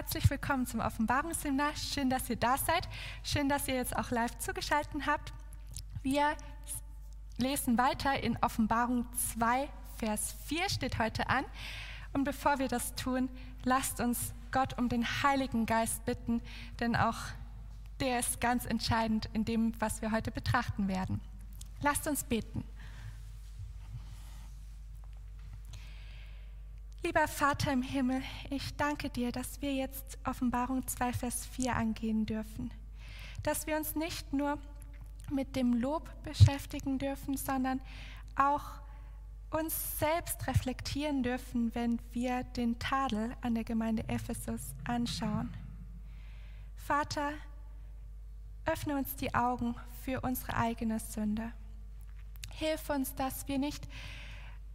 Herzlich willkommen zum Offenbarungsseminar. Schön, dass ihr da seid. Schön, dass ihr jetzt auch live zugeschaltet habt. Wir lesen weiter in Offenbarung 2, Vers 4 steht heute an. Und bevor wir das tun, lasst uns Gott um den Heiligen Geist bitten, denn auch der ist ganz entscheidend in dem, was wir heute betrachten werden. Lasst uns beten. Lieber Vater im Himmel, ich danke dir, dass wir jetzt Offenbarung 2, Vers 4 angehen dürfen. Dass wir uns nicht nur mit dem Lob beschäftigen dürfen, sondern auch uns selbst reflektieren dürfen, wenn wir den Tadel an der Gemeinde Ephesus anschauen. Vater, öffne uns die Augen für unsere eigene Sünde. Hilf uns, dass wir nicht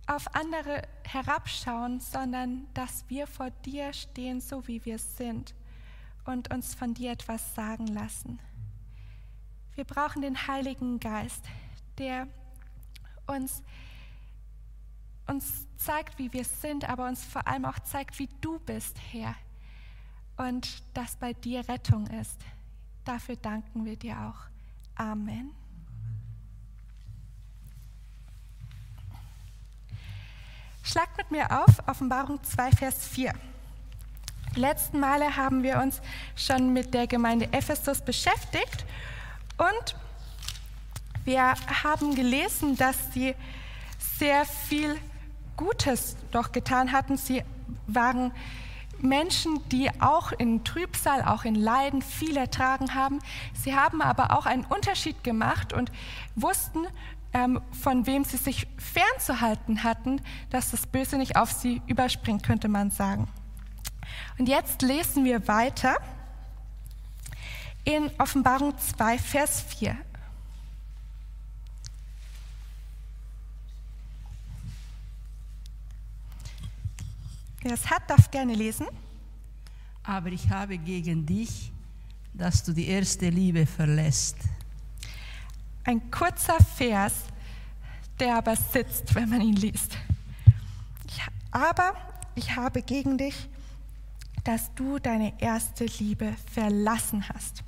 auf andere herabschauen, sondern dass wir vor dir stehen, so wie wir sind und uns von dir etwas sagen lassen. Wir brauchen den Heiligen Geist, der uns, uns zeigt, wie wir sind, aber uns vor allem auch zeigt, wie du bist, Herr. Und dass bei dir Rettung ist. Dafür danken wir dir auch. Amen. Schlagt mit mir auf, Offenbarung 2, Vers 4. Die letzten Male haben wir uns schon mit der Gemeinde Ephesus beschäftigt und wir haben gelesen, dass sie sehr viel Gutes doch getan hatten. Sie waren Menschen, die auch in Trübsal, auch in Leiden viel ertragen haben. Sie haben aber auch einen Unterschied gemacht und wussten, ähm, von wem sie sich fernzuhalten hatten, dass das Böse nicht auf sie überspringt, könnte man sagen. Und jetzt lesen wir weiter in Offenbarung 2, Vers 4. Wer es hat, darf gerne lesen. Aber ich habe gegen dich, dass du die erste Liebe verlässt. Ein kurzer Vers, der aber sitzt, wenn man ihn liest. Ich, aber ich habe gegen dich, dass du deine erste Liebe verlassen hast.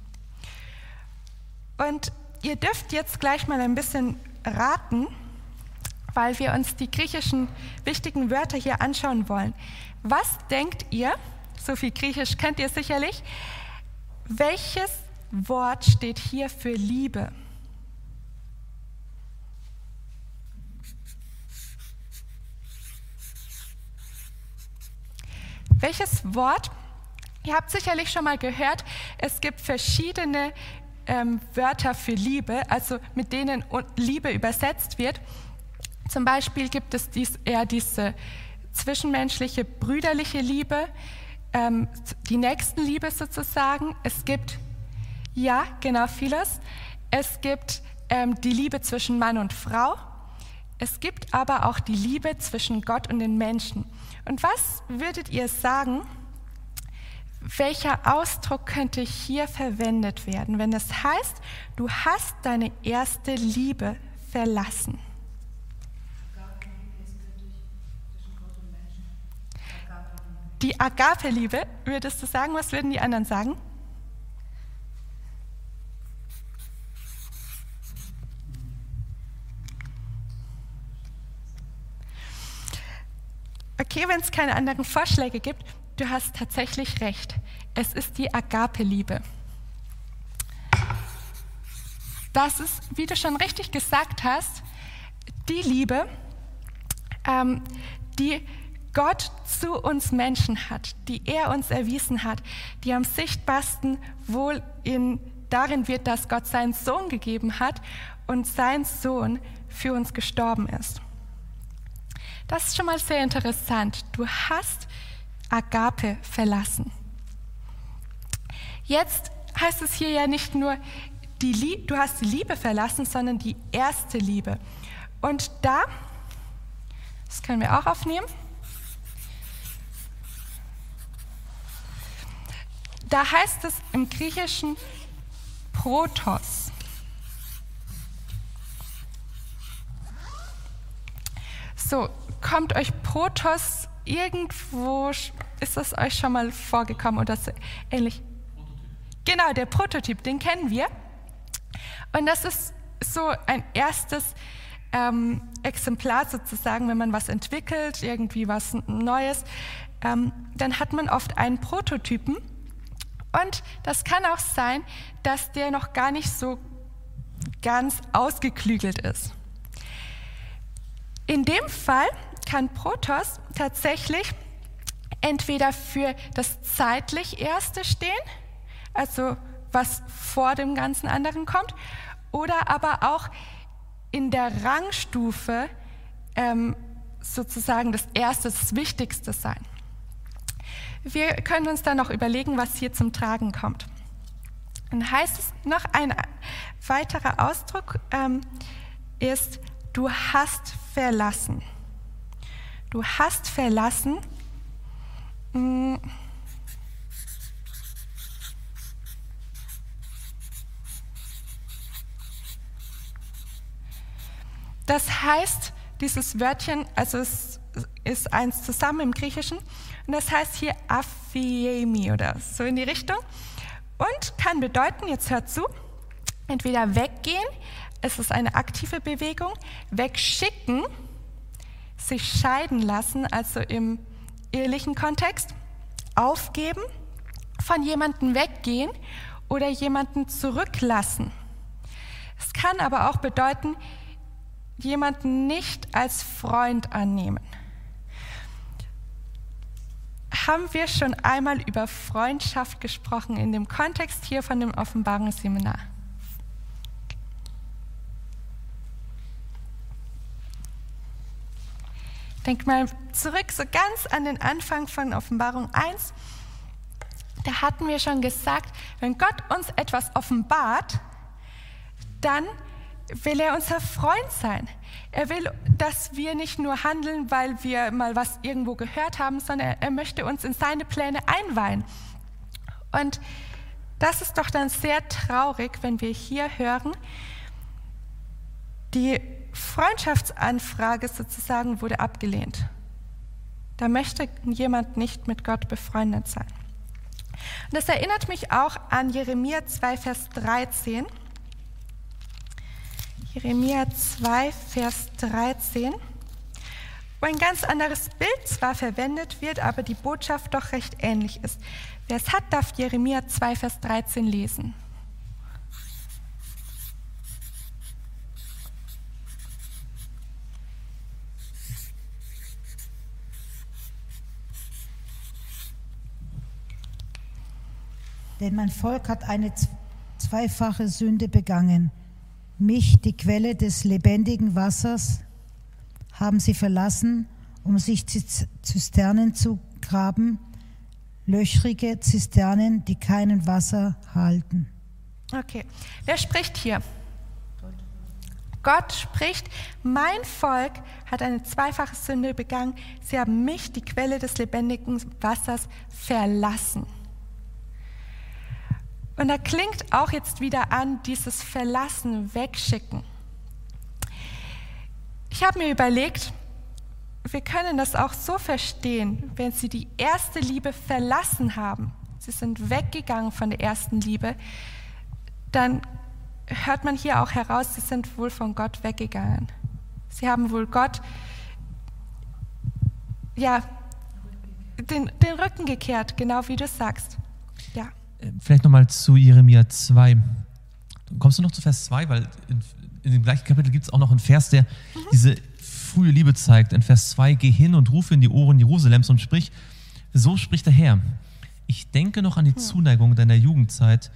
Und ihr dürft jetzt gleich mal ein bisschen raten, weil wir uns die griechischen wichtigen Wörter hier anschauen wollen. Was denkt ihr, so viel Griechisch kennt ihr sicherlich, welches Wort steht hier für Liebe? Welches Wort? Ihr habt sicherlich schon mal gehört, es gibt verschiedene ähm, Wörter für Liebe, also mit denen Liebe übersetzt wird. Zum Beispiel gibt es dies, eher diese zwischenmenschliche, brüderliche Liebe, ähm, die Nächstenliebe sozusagen. Es gibt, ja, genau vieles. Es gibt ähm, die Liebe zwischen Mann und Frau. Es gibt aber auch die Liebe zwischen Gott und den Menschen. Und was würdet ihr sagen, welcher Ausdruck könnte hier verwendet werden, wenn es heißt, du hast deine erste Liebe verlassen? Die Agape-Liebe, würdest du sagen, was würden die anderen sagen? Okay, wenn es keine anderen Vorschläge gibt, du hast tatsächlich recht. Es ist die Agape-Liebe. Das ist, wie du schon richtig gesagt hast, die Liebe, ähm, die Gott zu uns Menschen hat, die er uns erwiesen hat, die am sichtbarsten wohl in, darin wird, dass Gott seinen Sohn gegeben hat und sein Sohn für uns gestorben ist. Das ist schon mal sehr interessant. Du hast Agape verlassen. Jetzt heißt es hier ja nicht nur, die du hast die Liebe verlassen, sondern die erste Liebe. Und da, das können wir auch aufnehmen, da heißt es im Griechischen Protos. So, kommt euch Protos irgendwo ist das euch schon mal vorgekommen oder so ähnlich? Genau, der Prototyp, den kennen wir. Und das ist so ein erstes ähm, Exemplar sozusagen, wenn man was entwickelt, irgendwie was Neues, ähm, dann hat man oft einen Prototypen. Und das kann auch sein, dass der noch gar nicht so ganz ausgeklügelt ist. In dem Fall kann Protos tatsächlich entweder für das zeitlich Erste stehen, also was vor dem ganzen anderen kommt, oder aber auch in der Rangstufe ähm, sozusagen das Erste, das Wichtigste sein. Wir können uns dann noch überlegen, was hier zum Tragen kommt. Dann heißt es noch ein weiterer Ausdruck ähm, ist, du hast verlassen. Du hast verlassen. Mh, hm, Das heißt, dieses Wörtchen, also es ist eins zusammen im Griechischen, und das heißt hier aphiemi oder so in die Richtung. Und kann bedeuten, jetzt hört zu, entweder weggehen, es ist eine aktive Bewegung, wegschicken, sich scheiden lassen, also im ehelichen Kontext, aufgeben, von jemandem weggehen oder jemanden zurücklassen. Es kann aber auch bedeuten, jemanden nicht als Freund annehmen. Haben wir schon einmal über Freundschaft gesprochen in dem Kontext hier von dem Offenbarungsseminar? Denk mal zurück, so ganz an den Anfang von Offenbarung 1. Da hatten wir schon gesagt, wenn Gott uns etwas offenbart, dann will er unser Freund sein. Er will, dass wir nicht nur handeln, weil wir mal was irgendwo gehört haben, sondern er möchte uns in seine Pläne einweihen. Und das ist doch dann sehr traurig, wenn wir hier hören, die Freundschaftsanfrage sozusagen wurde abgelehnt. Da möchte jemand nicht mit Gott befreundet sein. Und das erinnert mich auch an Jeremia 2, Vers 13. Jeremia 2, Vers 13, wo ein ganz anderes Bild zwar verwendet wird, aber die Botschaft doch recht ähnlich ist. Wer es hat, darf Jeremia 2, Vers 13 lesen. Denn mein Volk hat eine zweifache Sünde begangen. Mich, die Quelle des lebendigen Wassers, haben sie verlassen, um sich Zisternen zu graben, löchrige Zisternen, die keinen Wasser halten. Okay, wer spricht hier? Gott spricht, mein Volk hat eine zweifache Sünde begangen. Sie haben mich, die Quelle des lebendigen Wassers, verlassen. Und da klingt auch jetzt wieder an, dieses Verlassen, Wegschicken. Ich habe mir überlegt, wir können das auch so verstehen, wenn sie die erste Liebe verlassen haben, sie sind weggegangen von der ersten Liebe, dann hört man hier auch heraus, sie sind wohl von Gott weggegangen. Sie haben wohl Gott, ja, den, den Rücken gekehrt, genau wie du sagst. Ja. Äh, vielleicht nochmal zu Jeremia 2. Kommst du noch zu Vers 2? Weil in, in dem gleichen Kapitel gibt es auch noch einen Vers, der mhm. diese frühe Liebe zeigt. In Vers 2, geh hin und rufe in die Ohren Jerusalems und sprich, so spricht der Herr. Ich denke noch an die Zuneigung deiner Jugendzeit,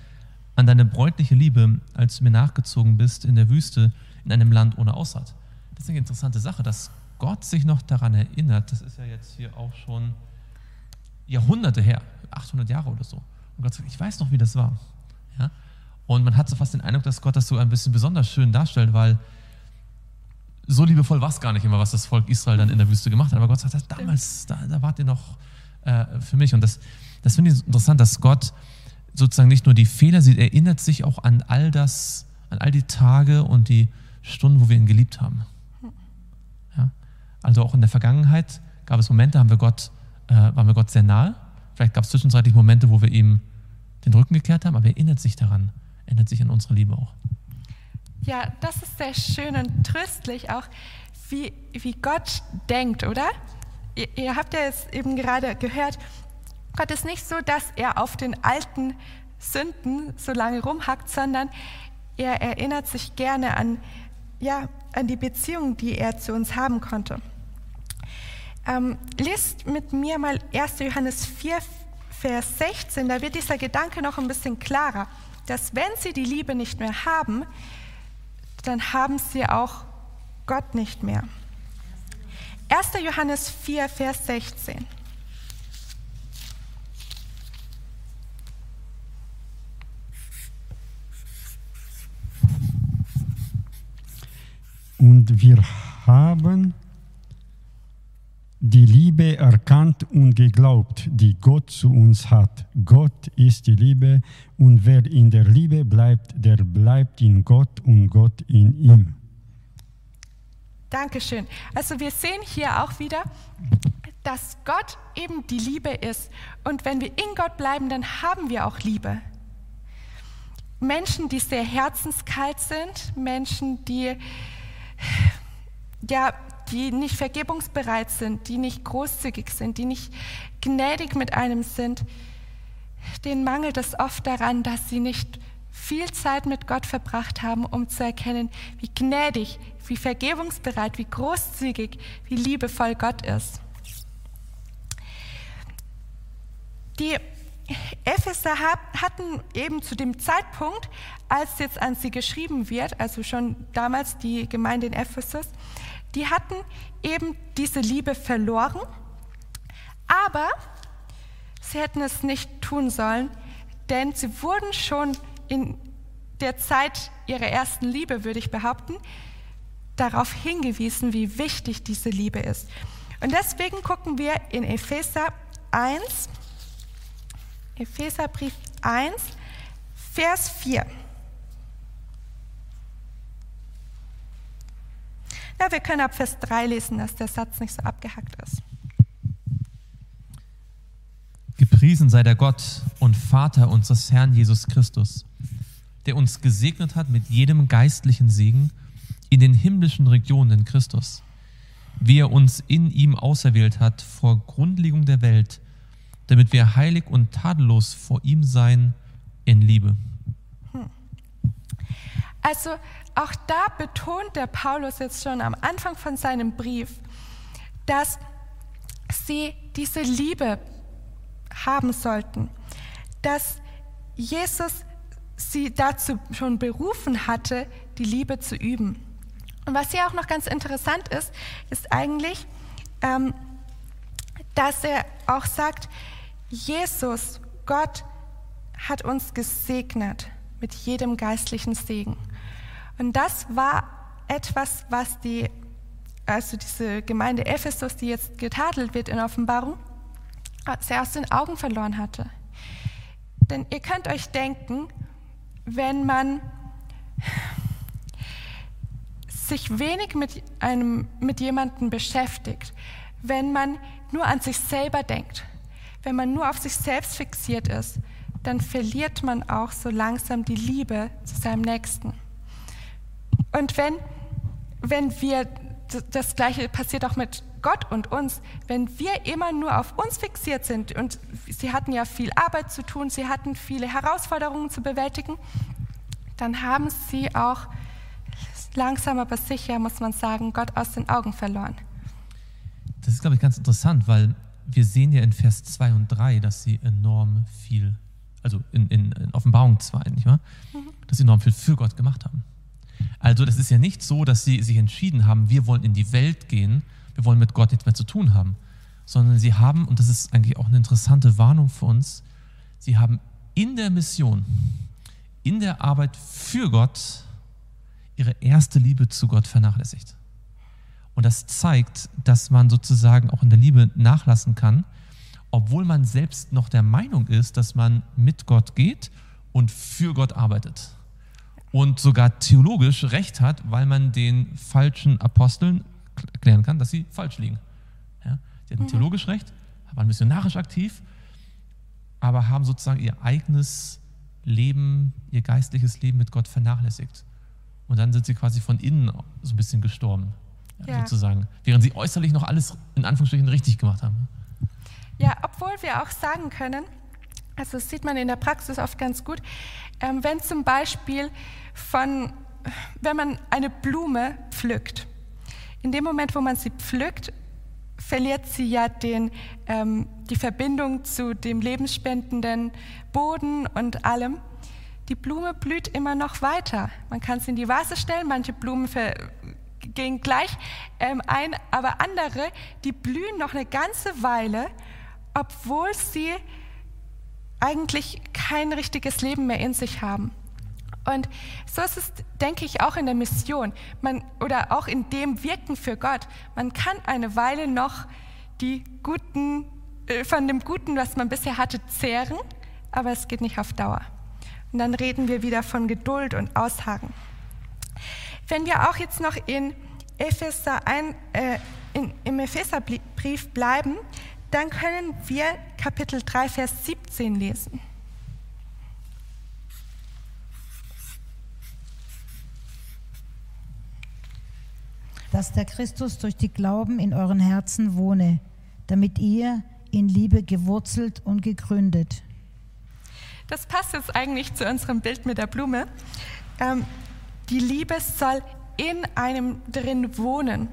an deine bräutliche Liebe, als du mir nachgezogen bist in der Wüste, in einem Land ohne Aussaat. Das ist eine interessante Sache, dass Gott sich noch daran erinnert. Das ist ja jetzt hier auch schon Jahrhunderte her, 800 Jahre oder so. Und Gott sagt, ich weiß noch, wie das war. Ja? Und man hat so fast den Eindruck, dass Gott das so ein bisschen besonders schön darstellt, weil so liebevoll war es gar nicht immer, was das Volk Israel dann in der Wüste gemacht hat. Aber Gott sagt, damals, da, da wart ihr noch äh, für mich. Und das, das finde ich interessant, dass Gott sozusagen nicht nur die Fehler sieht, er erinnert sich auch an all das, an all die Tage und die Stunden, wo wir ihn geliebt haben. Ja? Also auch in der Vergangenheit gab es Momente, haben wir Gott äh, waren wir Gott sehr nahe. Vielleicht gab es zwischenzeitlich Momente, wo wir ihm den Rücken gekehrt haben, aber er erinnert sich daran, erinnert sich an unsere Liebe auch. Ja, das ist sehr schön und tröstlich auch, wie, wie Gott denkt, oder? Ihr, ihr habt ja jetzt eben gerade gehört, Gott ist nicht so, dass er auf den alten Sünden so lange rumhackt, sondern er erinnert sich gerne an, ja, an die Beziehung, die er zu uns haben konnte. Ähm, lest mit mir mal 1. Johannes 4, Vers 16, da wird dieser Gedanke noch ein bisschen klarer, dass wenn sie die Liebe nicht mehr haben, dann haben sie auch Gott nicht mehr. 1. Johannes 4, Vers 16. Und wir haben die Liebe erkannt und geglaubt, die Gott zu uns hat. Gott ist die Liebe und wer in der Liebe bleibt, der bleibt in Gott und Gott in ihm. Dankeschön. Also wir sehen hier auch wieder, dass Gott eben die Liebe ist. Und wenn wir in Gott bleiben, dann haben wir auch Liebe. Menschen, die sehr herzenskalt sind, Menschen, die ja, die nicht vergebungsbereit sind, die nicht großzügig sind, die nicht gnädig mit einem sind, denen mangelt es oft daran, dass sie nicht viel Zeit mit Gott verbracht haben, um zu erkennen, wie gnädig, wie vergebungsbereit, wie großzügig, wie liebevoll Gott ist. Die Epheser hatten eben zu dem Zeitpunkt, als jetzt an sie geschrieben wird, also schon damals die Gemeinde in Ephesus, die hatten eben diese Liebe verloren, aber sie hätten es nicht tun sollen, denn sie wurden schon in der Zeit ihrer ersten Liebe, würde ich behaupten, darauf hingewiesen, wie wichtig diese Liebe ist. Und deswegen gucken wir in Epheser 1, Epheserbrief 1, Vers 4. Ja, wir können ab Vers 3 lesen, dass der Satz nicht so abgehackt ist. Gepriesen sei der Gott und Vater unseres Herrn Jesus Christus, der uns gesegnet hat mit jedem geistlichen Segen in den himmlischen Regionen in Christus, wie er uns in ihm auserwählt hat vor Grundlegung der Welt, damit wir heilig und tadellos vor ihm sein in Liebe. Also auch da betont der Paulus jetzt schon am Anfang von seinem Brief, dass sie diese Liebe haben sollten, dass Jesus sie dazu schon berufen hatte, die Liebe zu üben. Und was hier auch noch ganz interessant ist, ist eigentlich, ähm, dass er auch sagt, Jesus, Gott hat uns gesegnet mit jedem geistlichen Segen. Und das war etwas, was die, also diese Gemeinde Ephesus, die jetzt getadelt wird in Offenbarung, sie aus den Augen verloren hatte. Denn ihr könnt euch denken, wenn man sich wenig mit, einem, mit jemandem beschäftigt, wenn man nur an sich selber denkt, wenn man nur auf sich selbst fixiert ist, dann verliert man auch so langsam die Liebe zu seinem Nächsten. Und wenn, wenn wir, das Gleiche passiert auch mit Gott und uns, wenn wir immer nur auf uns fixiert sind, und sie hatten ja viel Arbeit zu tun, sie hatten viele Herausforderungen zu bewältigen, dann haben sie auch langsam aber sicher, muss man sagen, Gott aus den Augen verloren. Das ist, glaube ich, ganz interessant, weil wir sehen ja in Vers 2 und 3, dass sie enorm viel, also in, in, in Offenbarung 2, nicht wahr? Mhm. Dass sie enorm viel für Gott gemacht haben. Also das ist ja nicht so, dass sie sich entschieden haben, wir wollen in die Welt gehen, wir wollen mit Gott nichts mehr zu tun haben, sondern sie haben, und das ist eigentlich auch eine interessante Warnung für uns, sie haben in der Mission, in der Arbeit für Gott ihre erste Liebe zu Gott vernachlässigt. Und das zeigt, dass man sozusagen auch in der Liebe nachlassen kann, obwohl man selbst noch der Meinung ist, dass man mit Gott geht und für Gott arbeitet und sogar theologisch recht hat, weil man den falschen Aposteln erklären kann, dass sie falsch liegen. Ja? Sie hatten mhm. theologisch recht, waren missionarisch aktiv, aber haben sozusagen ihr eigenes Leben, ihr geistliches Leben mit Gott vernachlässigt. Und dann sind sie quasi von innen so ein bisschen gestorben, ja. sozusagen, während sie äußerlich noch alles in Anführungsstrichen richtig gemacht haben. Ja, obwohl wir auch sagen können, also das sieht man in der Praxis oft ganz gut, ähm, wenn zum Beispiel von, wenn man eine Blume pflückt, in dem Moment, wo man sie pflückt, verliert sie ja den, ähm, die Verbindung zu dem lebensspendenden Boden und allem. Die Blume blüht immer noch weiter. Man kann sie in die Vase stellen, manche Blumen gehen gleich ähm, ein, aber andere, die blühen noch eine ganze Weile, obwohl sie eigentlich kein richtiges Leben mehr in sich haben. Und so ist es, denke ich, auch in der Mission man, oder auch in dem Wirken für Gott. Man kann eine Weile noch die guten, äh, von dem Guten, was man bisher hatte, zehren, aber es geht nicht auf Dauer. Und dann reden wir wieder von Geduld und Aushaken. Wenn wir auch jetzt noch in Epheser ein, äh, in, im Epheserbrief bleiben, dann können wir Kapitel 3, Vers 17 lesen. dass der Christus durch die Glauben in euren Herzen wohne, damit ihr in Liebe gewurzelt und gegründet. Das passt jetzt eigentlich zu unserem Bild mit der Blume. Ähm, die Liebe soll in einem drin wohnen.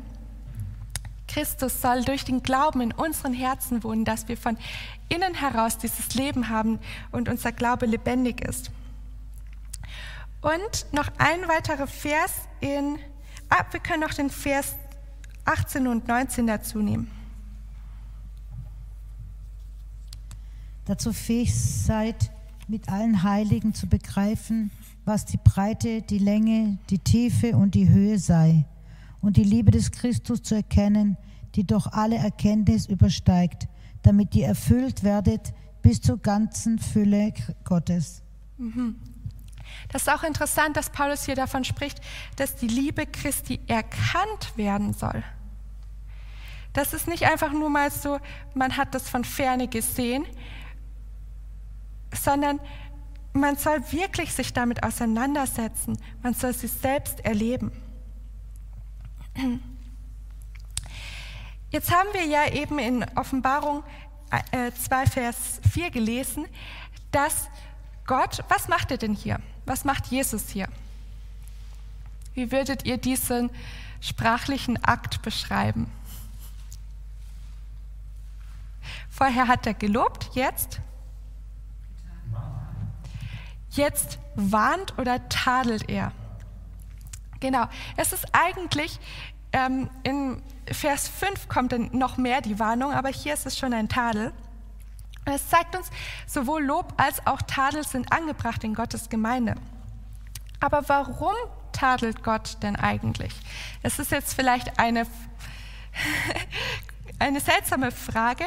Christus soll durch den Glauben in unseren Herzen wohnen, dass wir von innen heraus dieses Leben haben und unser Glaube lebendig ist. Und noch ein weiterer Vers in Ah, wir können noch den Vers 18 und 19 dazu nehmen. Dazu fähig seid, mit allen Heiligen zu begreifen, was die Breite, die Länge, die Tiefe und die Höhe sei, und die Liebe des Christus zu erkennen, die doch alle Erkenntnis übersteigt, damit ihr erfüllt werdet bis zur ganzen Fülle Gottes. Mhm. Das ist auch interessant, dass Paulus hier davon spricht, dass die Liebe Christi erkannt werden soll. Das ist nicht einfach nur mal so, man hat das von ferne gesehen, sondern man soll wirklich sich damit auseinandersetzen. Man soll sie selbst erleben. Jetzt haben wir ja eben in Offenbarung 2, äh, Vers 4 gelesen, dass Gott, was macht er denn hier? Was macht Jesus hier? Wie würdet ihr diesen sprachlichen Akt beschreiben? Vorher hat er gelobt, jetzt? Jetzt warnt oder tadelt er. Genau, es ist eigentlich, ähm, in Vers 5 kommt dann noch mehr die Warnung, aber hier ist es schon ein Tadel. Es zeigt uns, sowohl Lob als auch Tadel sind angebracht in Gottes Gemeinde. Aber warum tadelt Gott denn eigentlich? Es ist jetzt vielleicht eine, eine seltsame Frage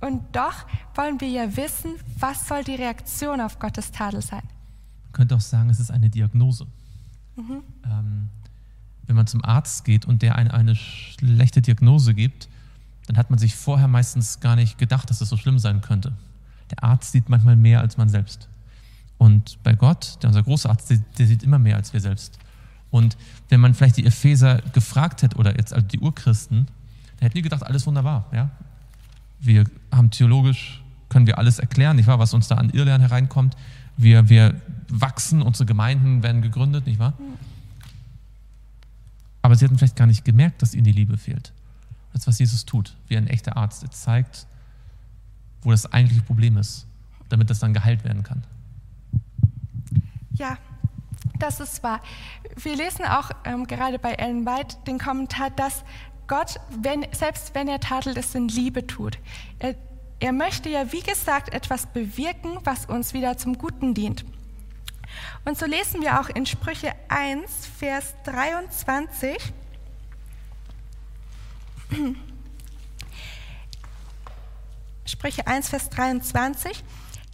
und doch wollen wir ja wissen, was soll die Reaktion auf Gottes Tadel sein? Man könnte auch sagen, es ist eine Diagnose. Mhm. Ähm, wenn man zum Arzt geht und der eine, eine schlechte Diagnose gibt, dann hat man sich vorher meistens gar nicht gedacht, dass es so schlimm sein könnte. Der Arzt sieht manchmal mehr als man selbst. Und bei Gott, der unser großer Arzt, der, der sieht immer mehr als wir selbst. Und wenn man vielleicht die Epheser gefragt hätte, oder jetzt also die Urchristen, dann hätten die gedacht, alles wunderbar. Ja? Wir haben theologisch, können wir alles erklären, nicht wahr, was uns da an Irrlernen hereinkommt. Wir, wir wachsen, unsere Gemeinden werden gegründet, nicht wahr? Aber sie hätten vielleicht gar nicht gemerkt, dass ihnen die Liebe fehlt. Das ist, was Jesus tut, wie ein echter Arzt. Er zeigt, wo das eigentliche Problem ist, damit das dann geheilt werden kann. Ja, das ist wahr. Wir lesen auch ähm, gerade bei Ellen White den Kommentar, dass Gott, wenn, selbst wenn er tadelt, es in Liebe tut. Er, er möchte ja, wie gesagt, etwas bewirken, was uns wieder zum Guten dient. Und so lesen wir auch in Sprüche 1, Vers 23, Sprüche 1, Vers 23.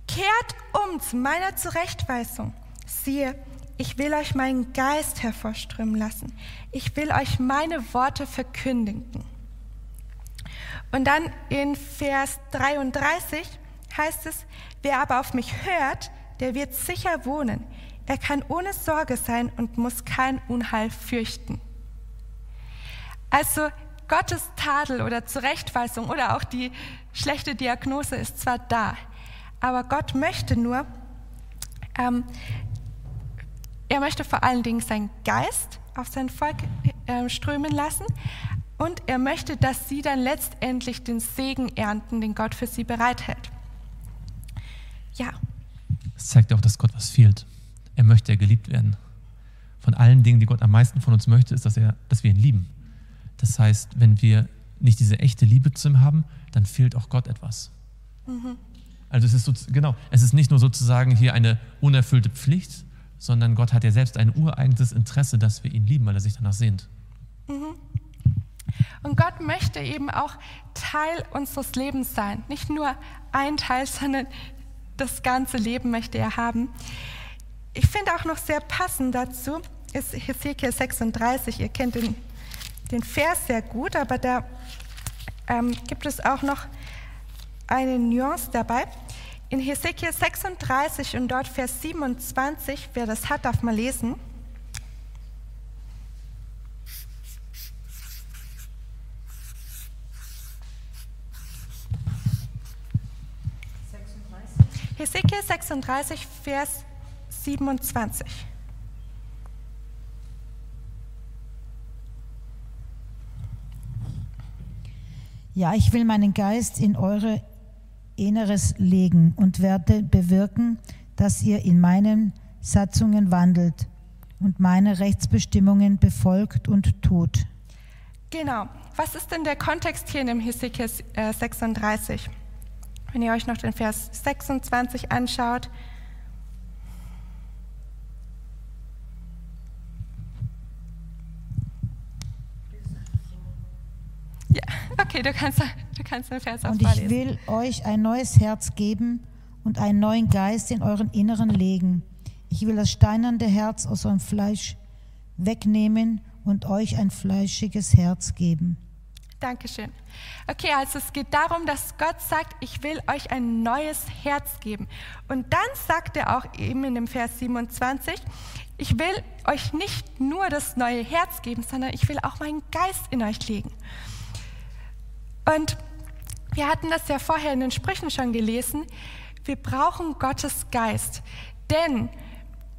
Kehrt um zu meiner Zurechtweisung. Siehe, ich will euch meinen Geist hervorströmen lassen. Ich will euch meine Worte verkündigen. Und dann in Vers 33 heißt es, wer aber auf mich hört, der wird sicher wohnen. Er kann ohne Sorge sein und muss kein Unheil fürchten. Also Gottes Tadel oder Zurechtweisung oder auch die schlechte Diagnose ist zwar da, aber Gott möchte nur, ähm, er möchte vor allen Dingen seinen Geist auf sein Volk äh, strömen lassen und er möchte, dass sie dann letztendlich den Segen ernten, den Gott für sie bereithält. Ja. Es zeigt auch, dass Gott was fehlt. Er möchte ja geliebt werden. Von allen Dingen, die Gott am meisten von uns möchte, ist, dass, er, dass wir ihn lieben. Das heißt, wenn wir nicht diese echte Liebe zu ihm haben, dann fehlt auch Gott etwas. Mhm. Also es ist so, genau, es ist nicht nur sozusagen hier eine unerfüllte Pflicht, sondern Gott hat ja selbst ein ureigenes Interesse, dass wir ihn lieben, weil er sich danach sehnt. Mhm. Und Gott möchte eben auch Teil unseres Lebens sein. Nicht nur ein Teil, sondern das ganze Leben möchte er haben. Ich finde auch noch sehr passend dazu ist Hesekiel 36. Ihr kennt den den Vers sehr gut, aber da ähm, gibt es auch noch eine Nuance dabei. In Hesekiel 36 und dort Vers 27, wer das hat, darf mal lesen. Hesekiel 36, Vers 27. Ja, ich will meinen Geist in eure Inneres legen und werde bewirken, dass ihr in meinen Satzungen wandelt und meine Rechtsbestimmungen befolgt und tut. Genau. Was ist denn der Kontext hier in dem Hesekiel 36? Wenn ihr euch noch den Vers 26 anschaut, Ja, okay, du kannst, du kannst den Vers auch Und ich will euch ein neues Herz geben und einen neuen Geist in euren Inneren legen. Ich will das steinernde Herz aus eurem Fleisch wegnehmen und euch ein fleischiges Herz geben. Dankeschön. Okay, also es geht darum, dass Gott sagt, ich will euch ein neues Herz geben. Und dann sagt er auch eben in dem Vers 27, ich will euch nicht nur das neue Herz geben, sondern ich will auch meinen Geist in euch legen. Und wir hatten das ja vorher in den Sprüchen schon gelesen. Wir brauchen Gottes Geist. Denn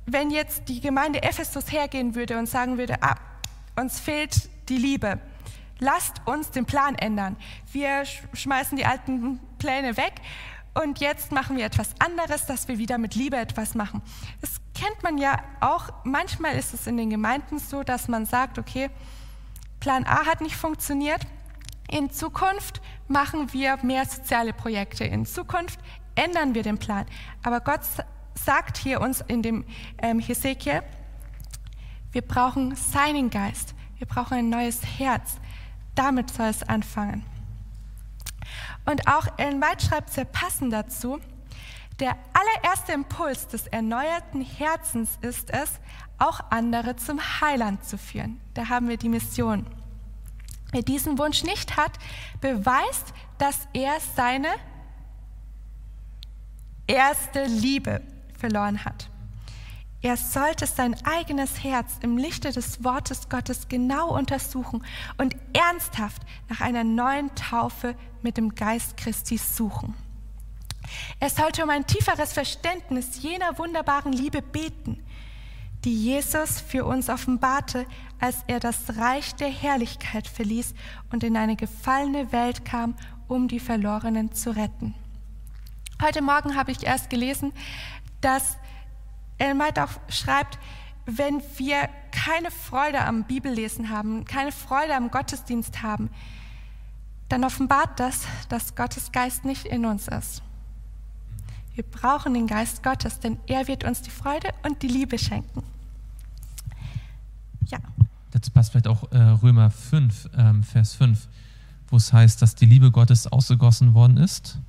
wenn jetzt die Gemeinde Ephesus hergehen würde und sagen würde, ah, uns fehlt die Liebe, lasst uns den Plan ändern. Wir schmeißen die alten Pläne weg und jetzt machen wir etwas anderes, dass wir wieder mit Liebe etwas machen. Das kennt man ja auch. Manchmal ist es in den Gemeinden so, dass man sagt, okay, Plan A hat nicht funktioniert, in Zukunft machen wir mehr soziale Projekte. In Zukunft ändern wir den Plan. Aber Gott sagt hier uns in dem ähm, Hesekiel, wir brauchen seinen Geist. Wir brauchen ein neues Herz. Damit soll es anfangen. Und auch Ellen White schreibt sehr passend dazu, der allererste Impuls des erneuerten Herzens ist es, auch andere zum Heiland zu führen. Da haben wir die Mission. Wer diesen Wunsch nicht hat, beweist, dass er seine erste Liebe verloren hat. Er sollte sein eigenes Herz im Lichte des Wortes Gottes genau untersuchen und ernsthaft nach einer neuen Taufe mit dem Geist Christi suchen. Er sollte um ein tieferes Verständnis jener wunderbaren Liebe beten, die Jesus für uns offenbarte, als er das Reich der Herrlichkeit verließ und in eine gefallene Welt kam, um die Verlorenen zu retten. Heute Morgen habe ich erst gelesen, dass Elmait auch schreibt, wenn wir keine Freude am Bibellesen haben, keine Freude am Gottesdienst haben, dann offenbart das, dass Gottes Geist nicht in uns ist. Wir brauchen den Geist Gottes, denn er wird uns die Freude und die Liebe schenken. Ja. Dazu passt vielleicht auch äh, Römer 5, ähm, Vers 5, wo es heißt, dass die Liebe Gottes ausgegossen worden ist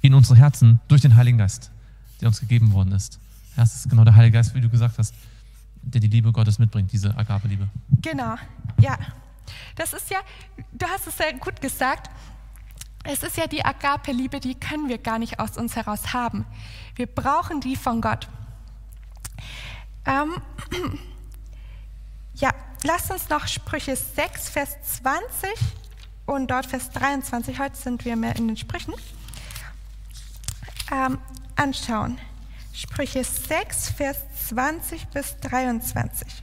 in unsere Herzen durch den Heiligen Geist, der uns gegeben worden ist. Das ist genau der Heilige Geist, wie du gesagt hast, der die Liebe Gottes mitbringt, diese Agape-Liebe. Genau, ja. das ist ja, du hast es sehr gut gesagt, es ist ja die Agape-Liebe, die können wir gar nicht aus uns heraus haben. Wir brauchen die von Gott. Ähm, ja, lasst uns noch Sprüche 6, Vers 20 und dort Vers 23, heute sind wir mehr in den Sprüchen, ähm, anschauen. Sprüche 6, Vers 20 bis 23.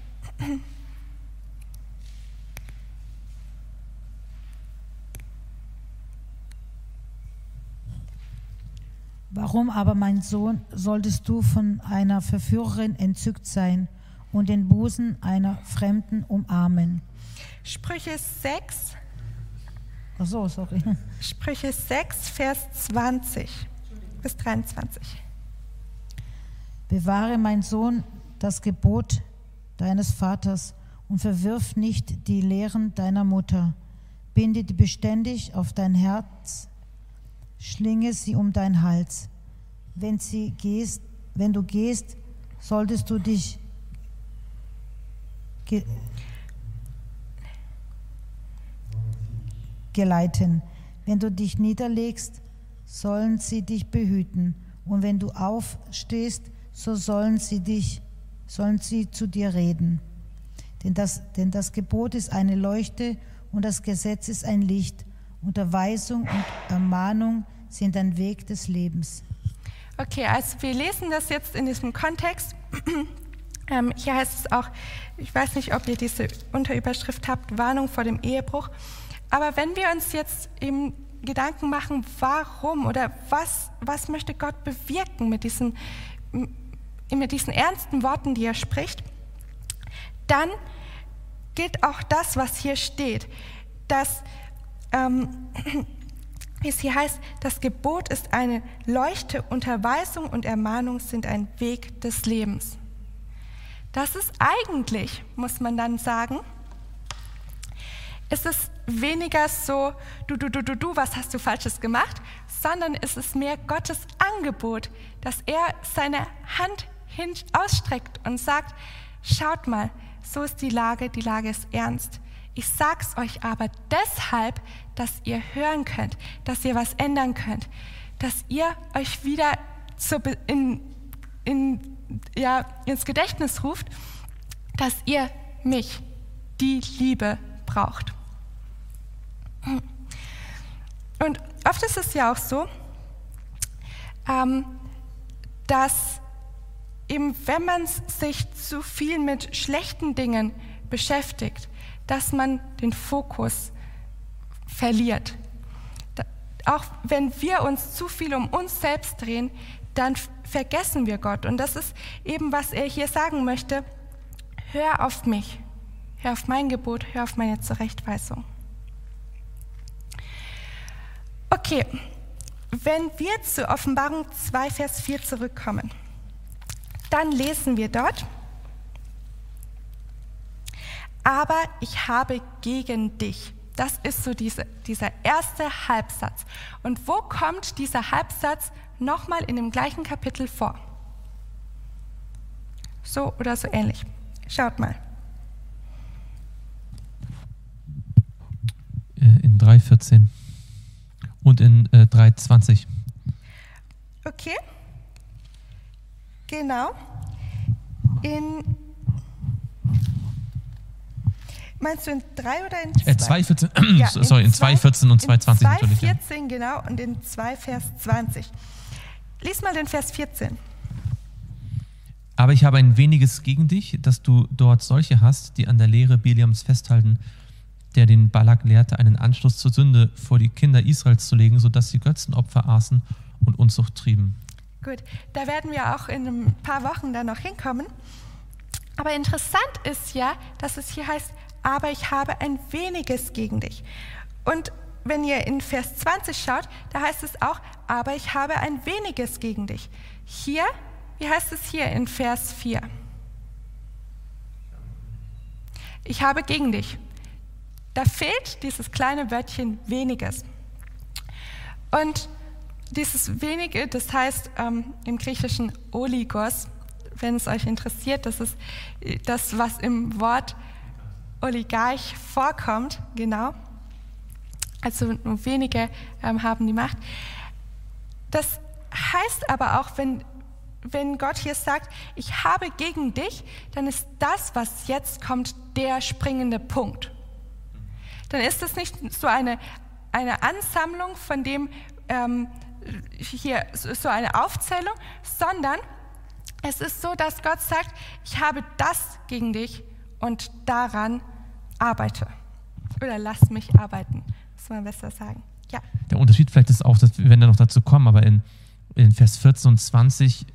Warum aber, mein Sohn, solltest du von einer Verführerin entzückt sein und den Busen einer Fremden umarmen? Sprüche 6. Ach so, sorry. Sprüche 6, Vers 20 bis 23. Bewahre, mein Sohn, das Gebot deines Vaters und verwirf nicht die Lehren deiner Mutter. Binde die beständig auf dein Herz, schlinge sie um deinen Hals. Wenn, sie gehst, wenn du gehst, solltest du dich ge geleiten. Wenn du dich niederlegst, sollen sie dich behüten. Und wenn du aufstehst, so sollen sie dich, sollen sie zu dir reden. Denn das, denn das Gebot ist eine Leuchte und das Gesetz ist ein Licht. Unterweisung und Ermahnung sind ein Weg des Lebens. Okay, also wir lesen das jetzt in diesem Kontext. Ähm, hier heißt es auch, ich weiß nicht, ob ihr diese Unterüberschrift habt, Warnung vor dem Ehebruch. Aber wenn wir uns jetzt eben Gedanken machen, warum oder was, was möchte Gott bewirken mit diesen, mit diesen ernsten Worten, die er spricht, dann gilt auch das, was hier steht, dass ähm, wie es hier heißt, das Gebot ist eine Leuchte, Unterweisung und Ermahnung sind ein Weg des Lebens. Das ist eigentlich, muss man dann sagen, ist es weniger so, du, du, du, du, du, was hast du Falsches gemacht, sondern ist es mehr Gottes Angebot, dass er seine Hand hin ausstreckt und sagt, schaut mal, so ist die Lage, die Lage ist ernst. Ich sag's euch aber deshalb, dass ihr hören könnt, dass ihr was ändern könnt, dass ihr euch wieder zu, in, in, ja, ins Gedächtnis ruft, dass ihr mich, die Liebe, braucht. Und oft ist es ja auch so, ähm, dass eben wenn man sich zu viel mit schlechten Dingen beschäftigt, dass man den Fokus verliert. Auch wenn wir uns zu viel um uns selbst drehen, dann vergessen wir Gott. Und das ist eben, was er hier sagen möchte. Hör auf mich, hör auf mein Gebot, hör auf meine Zurechtweisung. Okay, wenn wir zu Offenbarung 2, Vers 4 zurückkommen, dann lesen wir dort, aber ich habe gegen dich. Das ist so diese, dieser erste Halbsatz. Und wo kommt dieser Halbsatz nochmal in dem gleichen Kapitel vor? So oder so ähnlich. Schaut mal. Äh, in 3,14 und in äh, 3,20. Okay. Genau. In Meinst du in 3 oder in 2? Äh, 2,14, ja, sorry, in 2,14 und 2,20 natürlich. In 2,14 ja. genau und in 2 Vers 20. Lies mal den Vers 14. Aber ich habe ein weniges gegen dich, dass du dort solche hast, die an der Lehre Biliams festhalten, der den Balak lehrte, einen Anschluss zur Sünde vor die Kinder Israels zu legen, sodass sie Götzenopfer aßen und Unzucht trieben. Gut, da werden wir auch in ein paar Wochen dann noch hinkommen. Aber interessant ist ja, dass es hier heißt, aber ich habe ein weniges gegen dich. Und wenn ihr in Vers 20 schaut, da heißt es auch, aber ich habe ein weniges gegen dich. Hier, wie heißt es hier in Vers 4? Ich habe gegen dich. Da fehlt dieses kleine Wörtchen weniges. Und dieses wenige, das heißt ähm, im Griechischen Oligos, wenn es euch interessiert, das ist das, was im Wort Oligarch vorkommt, genau. Also nur wenige ähm, haben die Macht. Das heißt aber auch, wenn, wenn Gott hier sagt, ich habe gegen dich, dann ist das, was jetzt kommt, der springende Punkt. Dann ist es nicht so eine, eine Ansammlung von dem, ähm, hier so eine Aufzählung, sondern es ist so, dass Gott sagt, ich habe das gegen dich und daran arbeite. Oder lass mich arbeiten, muss man besser sagen. Ja. Der Unterschied vielleicht ist auch, dass wir werden da noch dazu kommen, aber in, in Vers 14 und 20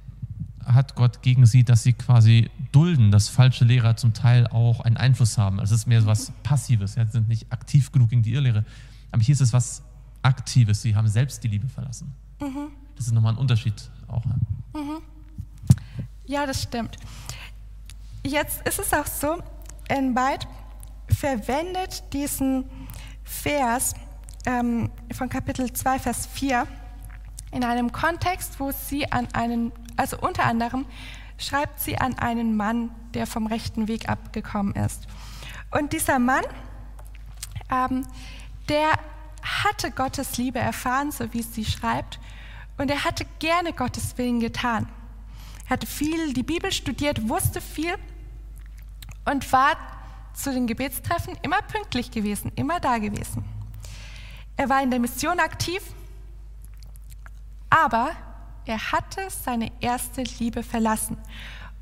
hat Gott gegen sie, dass sie quasi dulden, dass falsche Lehrer zum Teil auch einen Einfluss haben. Also es ist mehr so was Passives, ja, sie sind nicht aktiv genug gegen die Irrlehre. Aber hier ist es was Aktives, sie haben selbst die Liebe verlassen. Mhm. Das ist nochmal ein Unterschied auch. Ja. Mhm. ja, das stimmt. Jetzt ist es auch so, Enbeit verwendet diesen Vers ähm, von Kapitel 2, Vers 4 in einem Kontext, wo sie an einen, also unter anderem schreibt sie an einen Mann, der vom rechten Weg abgekommen ist. Und dieser Mann, ähm, der hatte Gottes Liebe erfahren, so wie sie schreibt, und er hatte gerne Gottes Willen getan. Er hatte viel die Bibel studiert, wusste viel und war zu den Gebetstreffen immer pünktlich gewesen, immer da gewesen. Er war in der Mission aktiv, aber er hatte seine erste Liebe verlassen.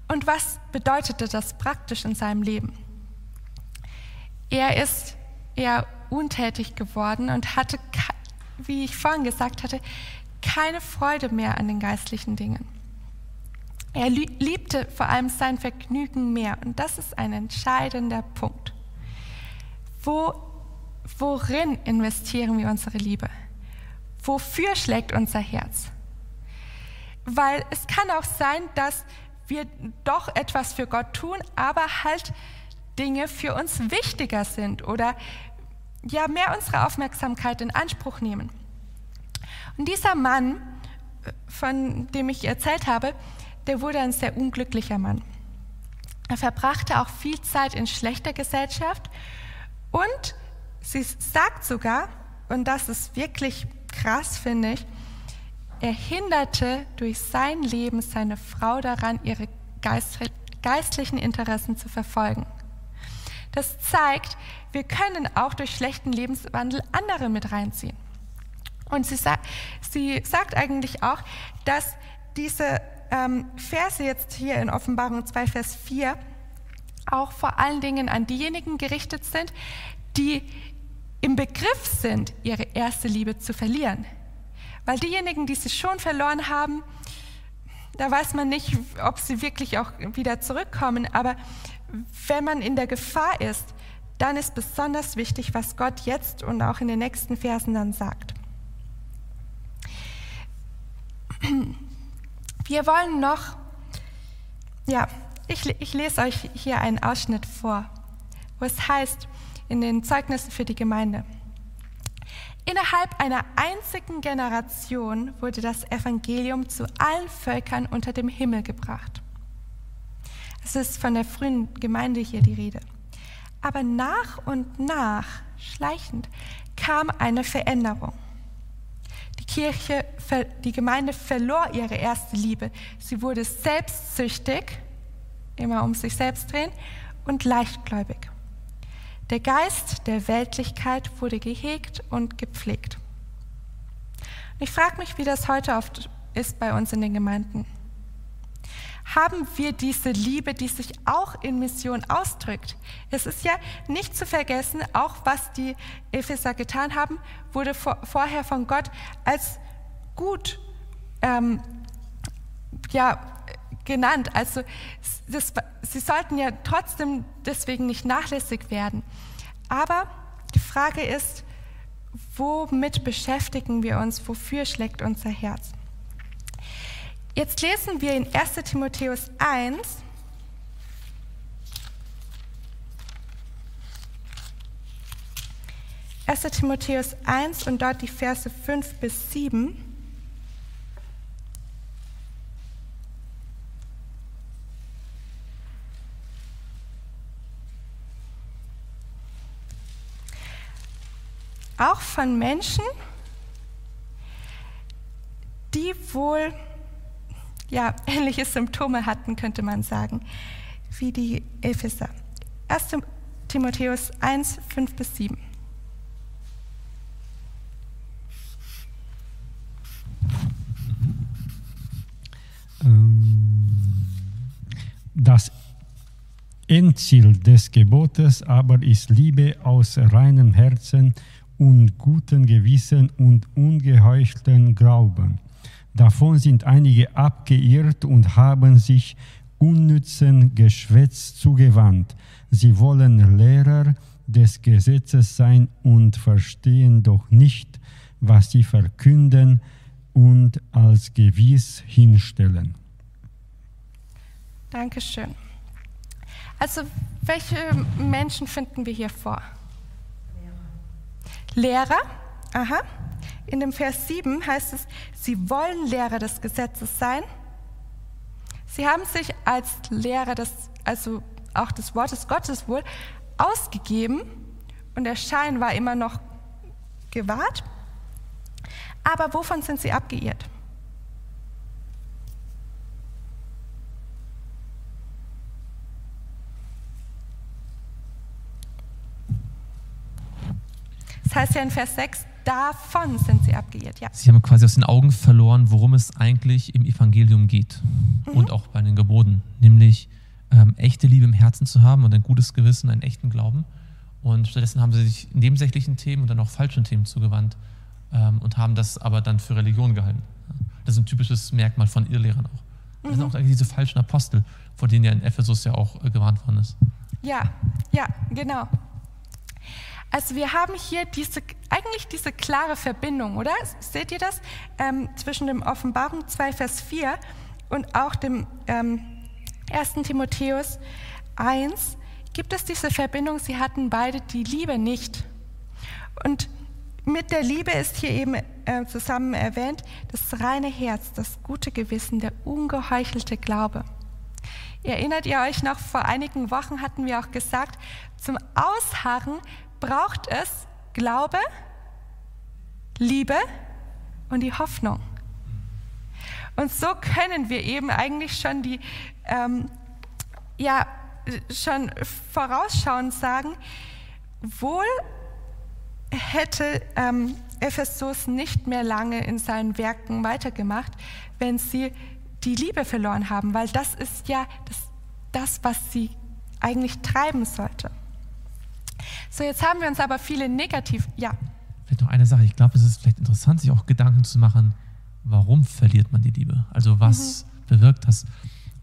Und was bedeutete das praktisch in seinem Leben? Er ist eher untätig geworden und hatte, wie ich vorhin gesagt hatte, keine Freude mehr an den geistlichen Dingen. Er liebte vor allem sein Vergnügen mehr und das ist ein entscheidender Punkt. Wo, worin investieren wir unsere Liebe? Wofür schlägt unser Herz? Weil es kann auch sein, dass wir doch etwas für Gott tun, aber halt Dinge für uns wichtiger sind oder ja mehr unsere Aufmerksamkeit in Anspruch nehmen. Und dieser Mann, von dem ich erzählt habe, der wurde ein sehr unglücklicher Mann. Er verbrachte auch viel Zeit in schlechter Gesellschaft und sie sagt sogar, und das ist wirklich krass, finde ich, er hinderte durch sein Leben seine Frau daran, ihre geistlichen Interessen zu verfolgen. Das zeigt, wir können auch durch schlechten Lebenswandel andere mit reinziehen. Und sie, sa sie sagt eigentlich auch, dass diese ähm, Verse jetzt hier in Offenbarung 2, Vers 4 auch vor allen Dingen an diejenigen gerichtet sind, die im Begriff sind, ihre erste Liebe zu verlieren. Weil diejenigen, die sie schon verloren haben, da weiß man nicht, ob sie wirklich auch wieder zurückkommen. Aber wenn man in der Gefahr ist, dann ist besonders wichtig, was Gott jetzt und auch in den nächsten Versen dann sagt. Wir wollen noch, ja, ich, ich lese euch hier einen Ausschnitt vor, wo es heißt in den Zeugnissen für die Gemeinde. Innerhalb einer einzigen Generation wurde das Evangelium zu allen Völkern unter dem Himmel gebracht. Es ist von der frühen Gemeinde hier die Rede. Aber nach und nach, schleichend, kam eine Veränderung. Kirche, die Gemeinde verlor ihre erste Liebe. Sie wurde selbstsüchtig, immer um sich selbst drehen, und leichtgläubig. Der Geist der Weltlichkeit wurde gehegt und gepflegt. ich frage mich, wie das heute oft ist bei uns in den Gemeinden haben wir diese Liebe, die sich auch in Mission ausdrückt. Es ist ja nicht zu vergessen, auch was die Epheser getan haben, wurde vor, vorher von Gott als gut ähm, ja, genannt. Also das, sie sollten ja trotzdem deswegen nicht nachlässig werden. Aber die Frage ist, womit beschäftigen wir uns? Wofür schlägt unser Herz? Jetzt lesen wir in 1 Timotheus 1, Erster Timotheus 1 und dort die Verse 5 bis 7. auch von Menschen, die wohl ja, ähnliche Symptome hatten, könnte man sagen, wie die Epheser. 1. Timotheus 1, 5 bis 7. Ähm, Das Endziel des Gebotes aber ist Liebe aus reinem Herzen und gutem Gewissen und ungeheuchelten Glauben. Davon sind einige abgeirrt und haben sich unnützen Geschwätz zugewandt. Sie wollen Lehrer des Gesetzes sein und verstehen doch nicht, was sie verkünden und als gewiss hinstellen. Dankeschön. Also, welche Menschen finden wir hier vor? Lehrer. Aha. In dem Vers 7 heißt es, sie wollen Lehrer des Gesetzes sein. Sie haben sich als Lehrer des, also auch des Wortes Gottes wohl, ausgegeben und der Schein war immer noch gewahrt. Aber wovon sind sie abgeirrt? Das heißt ja in Vers 6, davon sind sie abgeirrt. Ja. Sie haben quasi aus den Augen verloren, worum es eigentlich im Evangelium geht und auch bei den Geboten, nämlich ähm, echte Liebe im Herzen zu haben und ein gutes Gewissen, einen echten Glauben. Und stattdessen haben sie sich nebensächlichen Themen und dann auch falschen Themen zugewandt ähm, und haben das aber dann für Religion gehalten. Das ist ein typisches Merkmal von Irrlehrern auch. Das sind auch eigentlich diese falschen Apostel, vor denen ja in Ephesus ja auch äh, gewarnt worden ist. Ja, ja, genau. Also wir haben hier diese, eigentlich diese klare Verbindung, oder? Seht ihr das? Ähm, zwischen dem Offenbarung 2, Vers 4 und auch dem ähm, 1. Timotheus 1 gibt es diese Verbindung, sie hatten beide die Liebe nicht. Und mit der Liebe ist hier eben äh, zusammen erwähnt das reine Herz, das gute Gewissen, der ungeheuchelte Glaube. Erinnert ihr euch noch, vor einigen Wochen hatten wir auch gesagt, zum Ausharren braucht es Glaube, Liebe und die Hoffnung. Und so können wir eben eigentlich schon die, ähm, ja, schon vorausschauend sagen, wohl hätte ähm, Ephesus nicht mehr lange in seinen Werken weitergemacht, wenn sie die Liebe verloren haben, weil das ist ja das, das was sie eigentlich treiben sollte. So, jetzt haben wir uns aber viele negativ, ja. Vielleicht noch eine Sache. Ich glaube, es ist vielleicht interessant, sich auch Gedanken zu machen, warum verliert man die Liebe? Also was bewirkt das?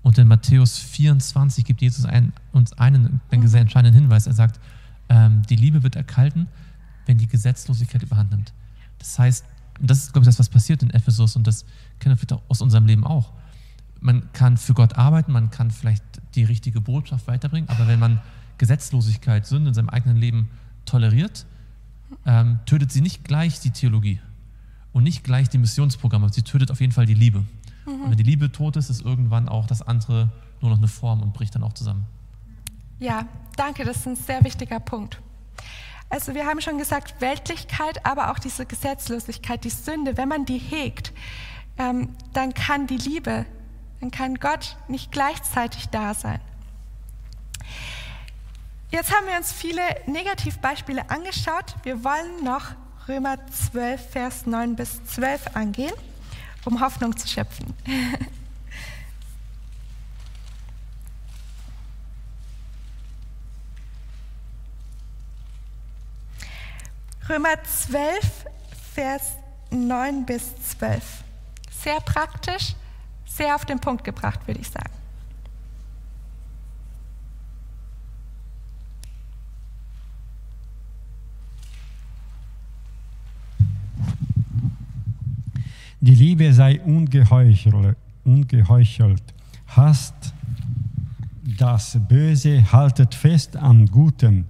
Und in Matthäus 24 gibt Jesus ein, uns einen, einen sehr entscheidenden Hinweis. Er sagt, ähm, die Liebe wird erkalten, wenn die Gesetzlosigkeit überhand nimmt. Das heißt, und das ist, glaube ich, das, was passiert in Ephesus und das kennen wir aus unserem Leben auch. Man kann für Gott arbeiten, man kann vielleicht die richtige Botschaft weiterbringen, aber wenn man Gesetzlosigkeit, Sünde in seinem eigenen Leben toleriert, ähm, tötet sie nicht gleich die Theologie und nicht gleich die Missionsprogramme, sie tötet auf jeden Fall die Liebe. Und wenn die Liebe tot ist, ist irgendwann auch das andere nur noch eine Form und bricht dann auch zusammen. Ja, danke, das ist ein sehr wichtiger Punkt. Also wir haben schon gesagt, Weltlichkeit, aber auch diese Gesetzlosigkeit, die Sünde, wenn man die hegt, ähm, dann kann die Liebe, dann kann Gott nicht gleichzeitig da sein. Jetzt haben wir uns viele Negativbeispiele angeschaut. Wir wollen noch Römer 12, Vers 9 bis 12 angehen, um Hoffnung zu schöpfen. Römer 12, Vers 9 bis 12. Sehr praktisch, sehr auf den Punkt gebracht, würde ich sagen. Die Liebe sei ungeheuchelt. Hasst das Böse, haltet fest am Guten.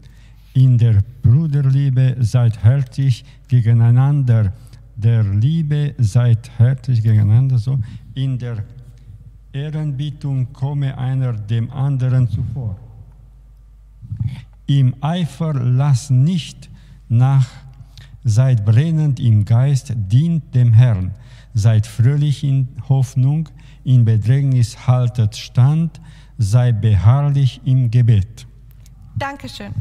In der Bruderliebe seid herzlich gegeneinander. Der Liebe seid herzlich gegeneinander. So. In der Ehrenbietung komme einer dem anderen zuvor. Im Eifer lass nicht nach seid brennend im Geist, dient dem Herrn, seid fröhlich in Hoffnung, in Bedrängnis haltet stand, seid beharrlich im Gebet. Dankeschön.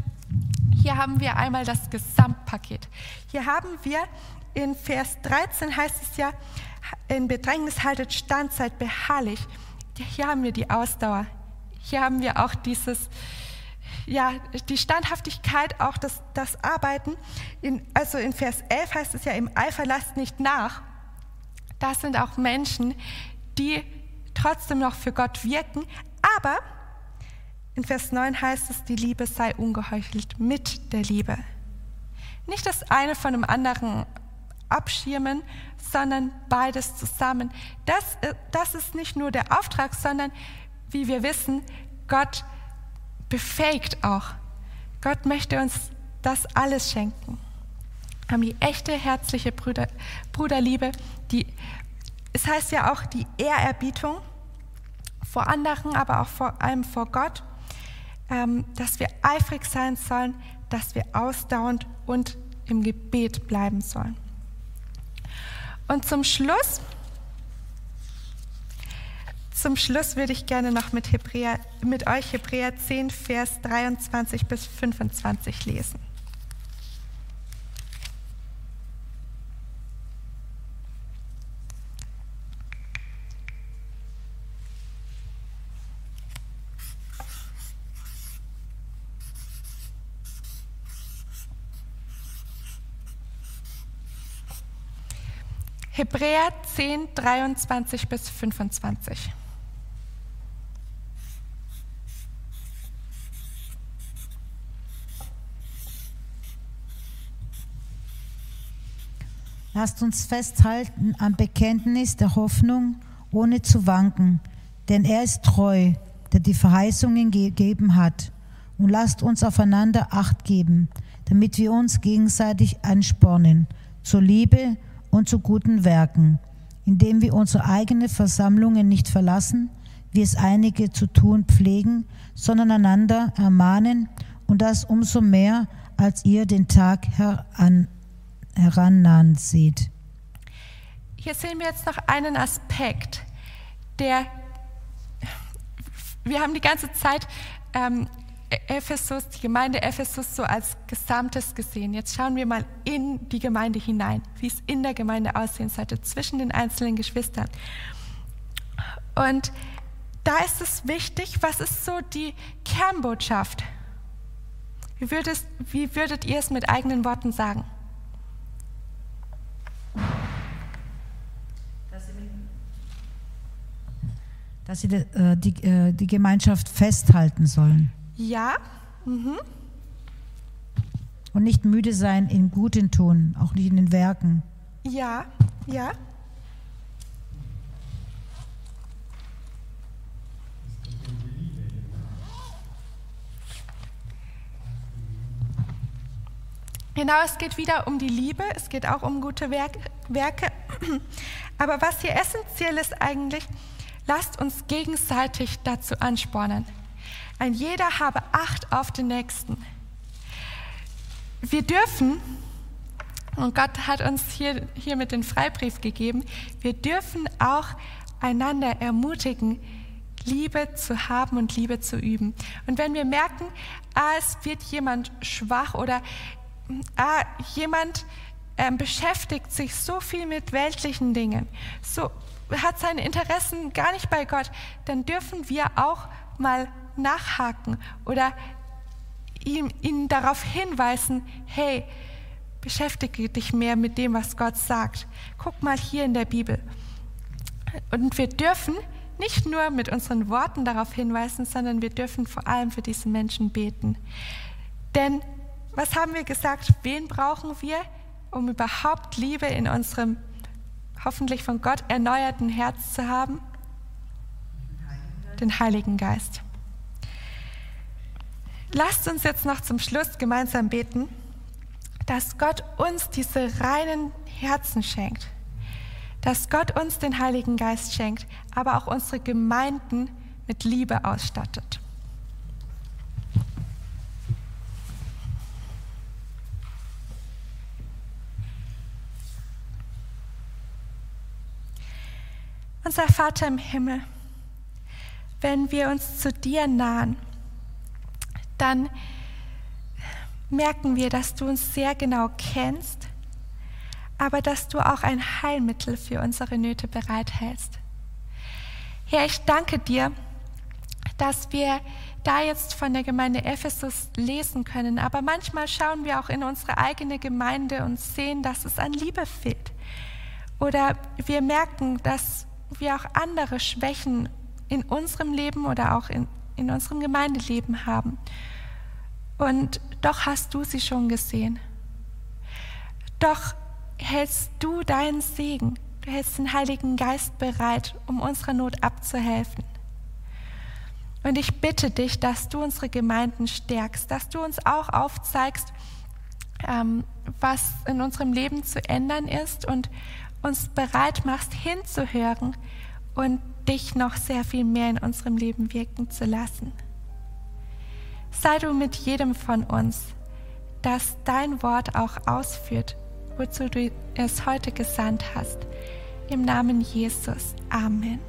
Hier haben wir einmal das Gesamtpaket. Hier haben wir in Vers 13 heißt es ja, in Bedrängnis haltet stand, seid beharrlich. Hier haben wir die Ausdauer. Hier haben wir auch dieses, ja, die Standhaftigkeit, auch das, das Arbeiten. In, also in Vers 11 heißt es ja, im Eifer lasst nicht nach. Das sind auch Menschen, die trotzdem noch für Gott wirken, aber in Vers 9 heißt es, die Liebe sei ungeheuchelt mit der Liebe. Nicht das eine von dem anderen abschirmen, sondern beides zusammen. Das, äh, das ist nicht nur der Auftrag, sondern wie wir wissen, Gott befähigt auch. Gott möchte uns das alles schenken. Haben die echte herzliche Brüder, Bruderliebe, die, es heißt ja auch die Ehrerbietung vor anderen, aber auch vor allem vor Gott, ähm, dass wir eifrig sein sollen, dass wir ausdauernd und im Gebet bleiben sollen. Und zum Schluss, zum Schluss würde ich gerne noch mit, Hebräer, mit euch Hebräer 10, Vers 23 bis 25 lesen. Hebräer 10, 23 bis 25. Lasst uns festhalten am Bekenntnis der Hoffnung, ohne zu wanken, denn er ist treu, der die Verheißungen gegeben hat. Und lasst uns aufeinander Acht geben, damit wir uns gegenseitig anspornen, zur Liebe und zu guten Werken, indem wir unsere eigenen Versammlungen nicht verlassen, wie es einige zu tun pflegen, sondern einander ermahnen und das umso mehr, als ihr den Tag heran, herannahen seht. Hier sehen wir jetzt noch einen Aspekt, der wir haben die ganze Zeit ähm, Ephesus, die Gemeinde Ephesus so als Gesamtes gesehen. Jetzt schauen wir mal in die Gemeinde hinein, wie es in der Gemeinde aussehen sollte, zwischen den einzelnen Geschwistern. Und da ist es wichtig, was ist so die Kernbotschaft? Wie würdet, wie würdet ihr es mit eigenen Worten sagen? Dass sie die, äh, die, äh, die Gemeinschaft festhalten sollen. Ja. Mhm. Und nicht müde sein im Guten tun, auch nicht in den Werken. Ja, ja. Genau, es geht wieder um die Liebe, es geht auch um gute Werke. Aber was hier essentiell ist eigentlich, lasst uns gegenseitig dazu anspornen. Ein jeder habe Acht auf den Nächsten. Wir dürfen, und Gott hat uns hier, hier mit den Freibrief gegeben, wir dürfen auch einander ermutigen, Liebe zu haben und Liebe zu üben. Und wenn wir merken, ah, es wird jemand schwach oder ah, jemand ähm, beschäftigt sich so viel mit weltlichen Dingen, so hat seine Interessen gar nicht bei Gott, dann dürfen wir auch mal nachhaken oder ihm, ihn darauf hinweisen, hey, beschäftige dich mehr mit dem, was Gott sagt. Guck mal hier in der Bibel. Und wir dürfen nicht nur mit unseren Worten darauf hinweisen, sondern wir dürfen vor allem für diese Menschen beten. Denn was haben wir gesagt? Wen brauchen wir, um überhaupt Liebe in unserem hoffentlich von Gott erneuerten Herz zu haben? Den Heiligen Geist. Lasst uns jetzt noch zum Schluss gemeinsam beten, dass Gott uns diese reinen Herzen schenkt, dass Gott uns den Heiligen Geist schenkt, aber auch unsere Gemeinden mit Liebe ausstattet. Unser Vater im Himmel, wenn wir uns zu dir nahen, dann merken wir, dass du uns sehr genau kennst, aber dass du auch ein Heilmittel für unsere Nöte bereithältst. Herr, ich danke dir, dass wir da jetzt von der Gemeinde Ephesus lesen können, aber manchmal schauen wir auch in unsere eigene Gemeinde und sehen, dass es an Liebe fehlt. Oder wir merken, dass wir auch andere Schwächen in unserem Leben oder auch in, in unserem Gemeindeleben haben. Und doch hast du sie schon gesehen. Doch hältst du deinen Segen, du hältst den Heiligen Geist bereit, um unserer Not abzuhelfen. Und ich bitte dich, dass du unsere Gemeinden stärkst, dass du uns auch aufzeigst, ähm, was in unserem Leben zu ändern ist und uns bereit machst, hinzuhören und dich noch sehr viel mehr in unserem Leben wirken zu lassen. Sei du mit jedem von uns, dass dein Wort auch ausführt, wozu du es heute gesandt hast. Im Namen Jesus. Amen.